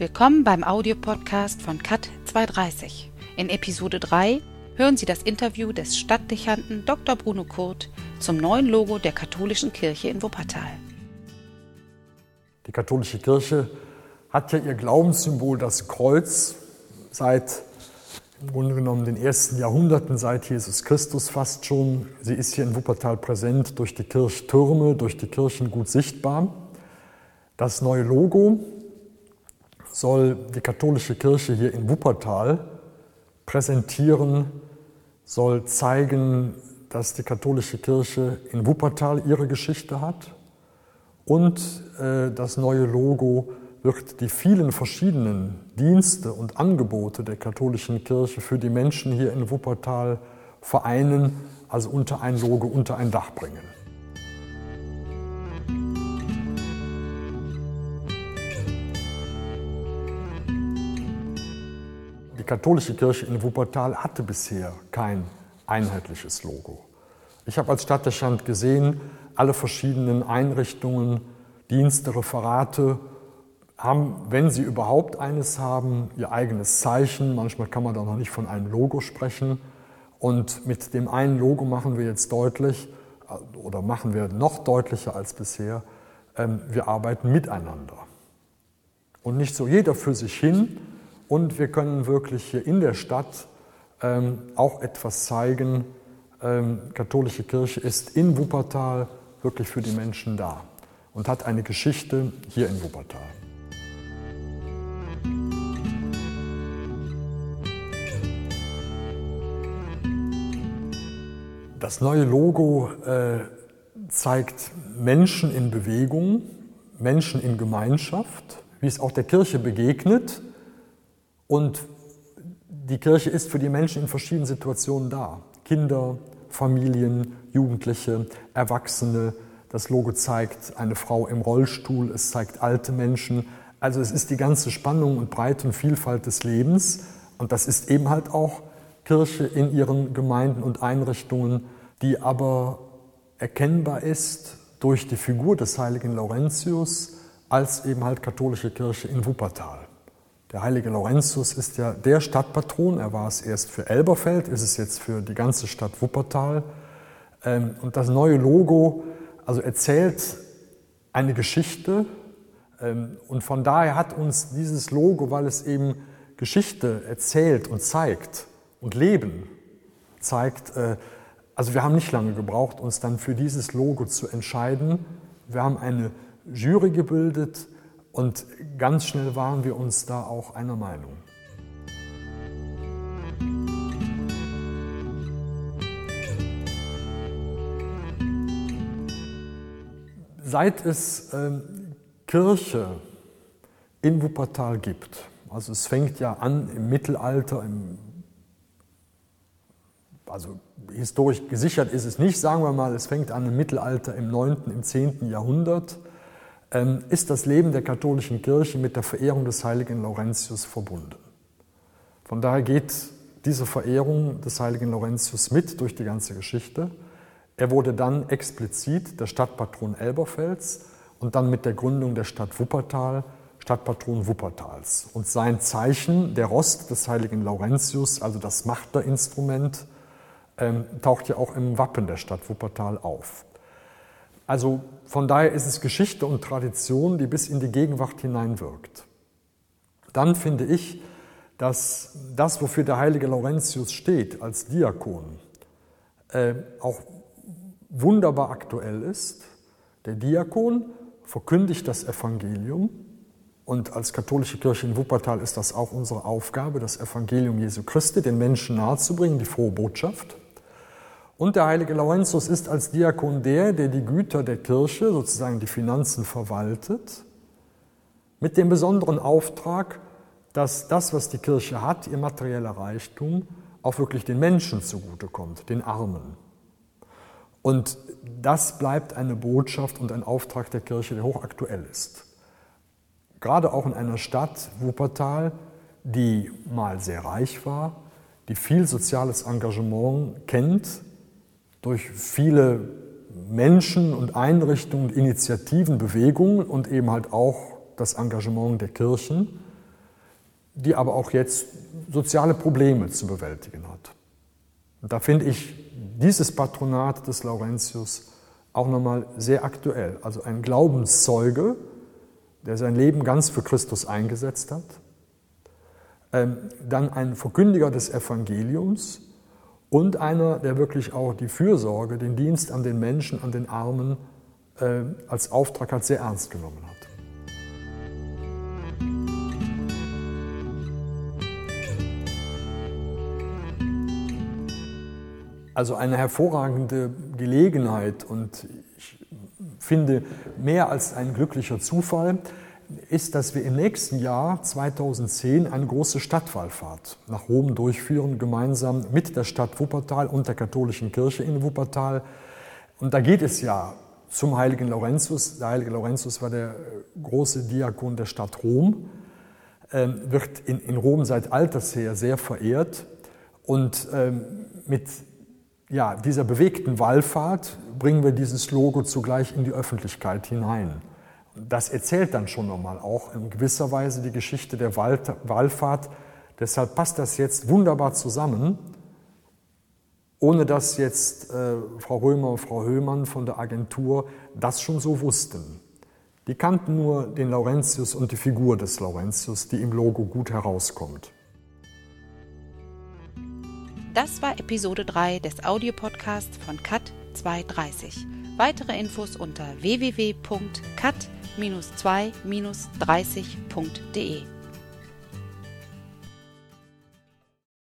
Willkommen beim Audiopodcast von CAT 230. In Episode 3 hören Sie das Interview des Stadtdechanten Dr. Bruno Kurt zum neuen Logo der katholischen Kirche in Wuppertal. Die katholische Kirche hat ja ihr Glaubenssymbol das Kreuz seit im Grunde genommen den ersten Jahrhunderten, seit Jesus Christus fast schon. Sie ist hier in Wuppertal präsent durch die Kirchtürme, durch die Kirchen gut sichtbar. Das neue Logo soll die katholische Kirche hier in Wuppertal präsentieren, soll zeigen, dass die katholische Kirche in Wuppertal ihre Geschichte hat und äh, das neue Logo wird die vielen verschiedenen Dienste und Angebote der katholischen Kirche für die Menschen hier in Wuppertal vereinen, also unter ein Logo, unter ein Dach bringen. Katholische Kirche in Wuppertal hatte bisher kein einheitliches Logo. Ich habe als Stadtdechant gesehen, alle verschiedenen Einrichtungen, Dienste, Referate haben, wenn sie überhaupt eines haben, ihr eigenes Zeichen. Manchmal kann man da noch nicht von einem Logo sprechen. Und mit dem einen Logo machen wir jetzt deutlich, oder machen wir noch deutlicher als bisher, ähm, wir arbeiten miteinander. Und nicht so jeder für sich hin. Und wir können wirklich hier in der Stadt ähm, auch etwas zeigen. Ähm, katholische Kirche ist in Wuppertal wirklich für die Menschen da und hat eine Geschichte hier in Wuppertal. Das neue Logo äh, zeigt Menschen in Bewegung, Menschen in Gemeinschaft, wie es auch der Kirche begegnet. Und die Kirche ist für die Menschen in verschiedenen Situationen da. Kinder, Familien, Jugendliche, Erwachsene. Das Logo zeigt eine Frau im Rollstuhl, es zeigt alte Menschen. Also es ist die ganze Spannung und Breite und Vielfalt des Lebens. Und das ist eben halt auch Kirche in ihren Gemeinden und Einrichtungen, die aber erkennbar ist durch die Figur des heiligen Laurentius als eben halt katholische Kirche in Wuppertal. Der heilige Laurentius ist ja der Stadtpatron, er war es erst für Elberfeld, ist es jetzt für die ganze Stadt Wuppertal. Ähm, und das neue Logo also erzählt eine Geschichte ähm, und von daher hat uns dieses Logo, weil es eben Geschichte erzählt und zeigt, und Leben zeigt. Äh, also wir haben nicht lange gebraucht, uns dann für dieses Logo zu entscheiden. Wir haben eine Jury gebildet und ganz schnell waren wir uns da auch einer Meinung. Seit es ähm, Kirche in Wuppertal gibt, also es fängt ja an im Mittelalter, im also historisch gesichert ist es nicht, sagen wir mal, es fängt an im Mittelalter, im 9., im 10. Jahrhundert, ist das Leben der katholischen Kirche mit der Verehrung des heiligen Laurentius verbunden. Von daher geht diese Verehrung des heiligen Laurentius mit durch die ganze Geschichte. Er wurde dann explizit der Stadtpatron Elberfels und dann mit der Gründung der Stadt Wuppertal Stadtpatron Wuppertals. Und sein Zeichen, der Rost des heiligen Laurentius, also das Machterinstrument, ähm, taucht ja auch im Wappen der Stadt Wuppertal auf. Also von daher ist es Geschichte und Tradition, die bis in die Gegenwart hineinwirkt. Dann finde ich, dass das, wofür der heilige Laurentius steht als Diakon, äh, auch wunderbar aktuell ist. Der Diakon verkündigt das Evangelium und als katholische Kirche in Wuppertal ist das auch unsere Aufgabe, das Evangelium Jesu Christi den Menschen nahezubringen, die frohe Botschaft. Und der heilige Laurentius ist als Diakon der, der die Güter der Kirche, sozusagen die Finanzen verwaltet, mit dem besonderen Auftrag, dass das, was die Kirche hat, ihr materieller Reichtum, auch wirklich den Menschen zugutekommt, den Armen. Und das bleibt eine Botschaft und ein Auftrag der Kirche, der hochaktuell ist. Gerade auch in einer Stadt, Wuppertal, die mal sehr reich war, die viel soziales Engagement kennt, durch viele Menschen und Einrichtungen, Initiativen, Bewegungen und eben halt auch das Engagement der Kirchen. die aber auch jetzt soziale Probleme zu bewältigen hat. Und da finde ich dieses Patronat des Laurentius auch nochmal sehr aktuell. Also ein Glaubenszeuge, der sein Leben ganz für Christus eingesetzt hat. Ähm, dann ein Verkündiger des Evangeliums und einer, der wirklich auch die Fürsorge, den Dienst an den Menschen, an den Armen äh, als Auftrag hat, sehr ernst genommen hat. Also eine hervorragende Gelegenheit und ich finde mehr als ein glücklicher Zufall ist, dass wir im nächsten Jahr 2010 eine große Stadtwallfahrt nach Rom durchführen, gemeinsam mit der Stadt Wuppertal und der katholischen Kirche in Wuppertal. Und da geht es ja zum heiligen Laurentius. Der heilige Laurentius war der große Diakon der Stadt Rom, ähm, wird in, in Rom seit alters her sehr verehrt und ähm, mit ja, dieser bewegten Wallfahrt bringen wir dieses Logo zugleich in die Öffentlichkeit hinein. Das erzählt dann schon nochmal auch in gewisser Weise die Geschichte der Wallfahrt. Deshalb passt das jetzt wunderbar zusammen, ohne dass jetzt äh, Frau Römer und Frau Höhmann von der Agentur das schon so wussten. Die kannten nur den Laurentius und die Figur des Laurentius, die im Logo gut herauskommt. Das war Episode 3 des Audiopodcasts von CAT 230. Weitere Infos unter www.cat-2-30.de.